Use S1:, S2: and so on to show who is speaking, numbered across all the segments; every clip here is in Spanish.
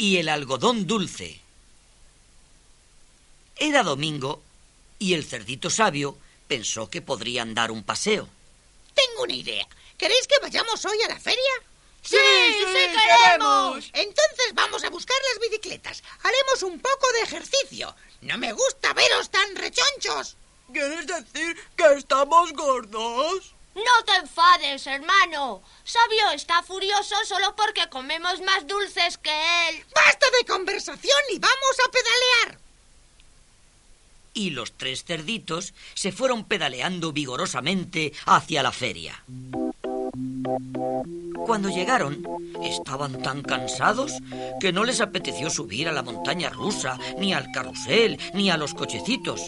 S1: y el algodón dulce. Era domingo y el cerdito sabio pensó que podrían dar un paseo.
S2: Tengo una idea. ¿Queréis que vayamos hoy a la feria?
S3: Sí, sí, queremos.
S2: Entonces vamos a buscar las bicicletas. Haremos un poco de ejercicio. No me gusta veros tan rechonchos.
S3: ¿Quieres decir que estamos gordos?
S4: No te enfades, hermano. Sabio está furioso solo porque comemos más dulces que él.
S2: Basta de conversación y vamos a pedalear.
S1: Y los tres cerditos se fueron pedaleando vigorosamente hacia la feria. Cuando llegaron, estaban tan cansados que no les apeteció subir a la montaña rusa, ni al carrusel, ni a los cochecitos.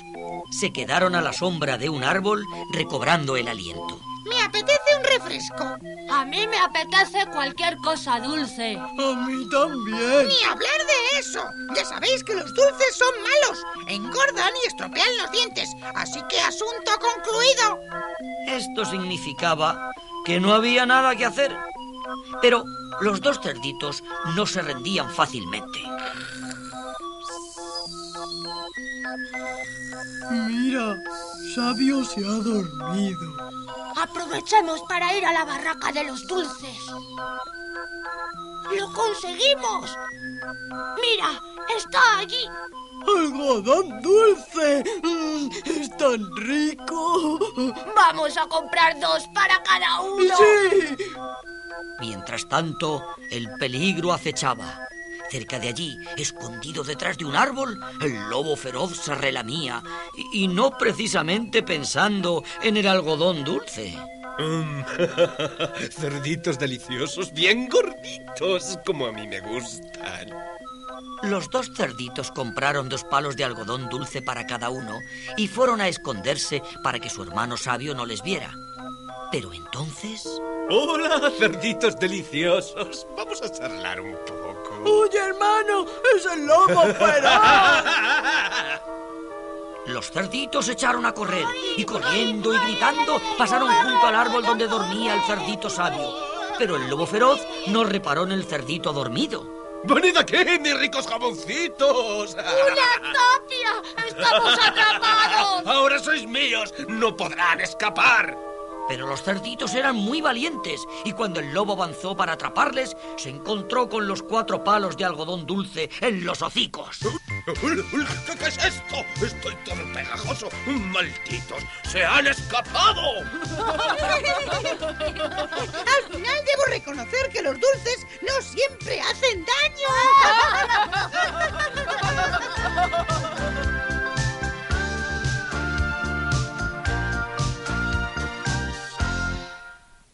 S1: Se quedaron a la sombra de un árbol recobrando el aliento.
S2: Me apetece un refresco.
S4: A mí me apetece cualquier cosa dulce.
S3: A mí también.
S2: Ni hablar de eso. Ya sabéis que los dulces son malos. Engordan y estropean los dientes. Así que asunto concluido.
S1: Esto significaba que no había nada que hacer. Pero los dos cerditos no se rendían fácilmente.
S3: Mira, Sabio se ha dormido.
S4: Aprovechemos para ir a la barraca de los dulces. ¡Lo conseguimos! ¡Mira! ¡Está allí!
S3: ¡Algodón dulce! Mm, ¡Es tan rico!
S4: ¡Vamos a comprar dos para cada uno!
S3: ¡Sí!
S1: Mientras tanto, el peligro acechaba. Cerca de allí, escondido detrás de un árbol, el lobo feroz se relamía, y, y no precisamente pensando en el algodón dulce.
S5: Mm, Cerditos deliciosos, bien gorditos, como a mí me gustan.
S1: Los dos cerditos compraron dos palos de algodón dulce para cada uno y fueron a esconderse para que su hermano sabio no les viera. Pero entonces...
S5: Hola, cerditos deliciosos. Vamos a charlar un poco.
S3: ¡Oye, hermano! ¡Es el lobo feroz!
S1: Los cerditos echaron a correr y corriendo y gritando pasaron junto al árbol donde dormía el cerdito sabio. Pero el lobo feroz no reparó en el cerdito dormido.
S5: ¡Venid aquí, mis ricos jamoncitos!
S4: ¡Una tapia! ¡Estamos atrapados!
S5: Ahora sois míos, no podrán escapar.
S1: Pero los cerditos eran muy valientes y cuando el lobo avanzó para atraparles, se encontró con los cuatro palos de algodón dulce en los hocicos.
S5: ¿Qué es esto? Estoy todo pegajoso. ¡Malditos! ¡Se han escapado!
S2: Al final debo reconocer que los dulces no siempre hacen daño.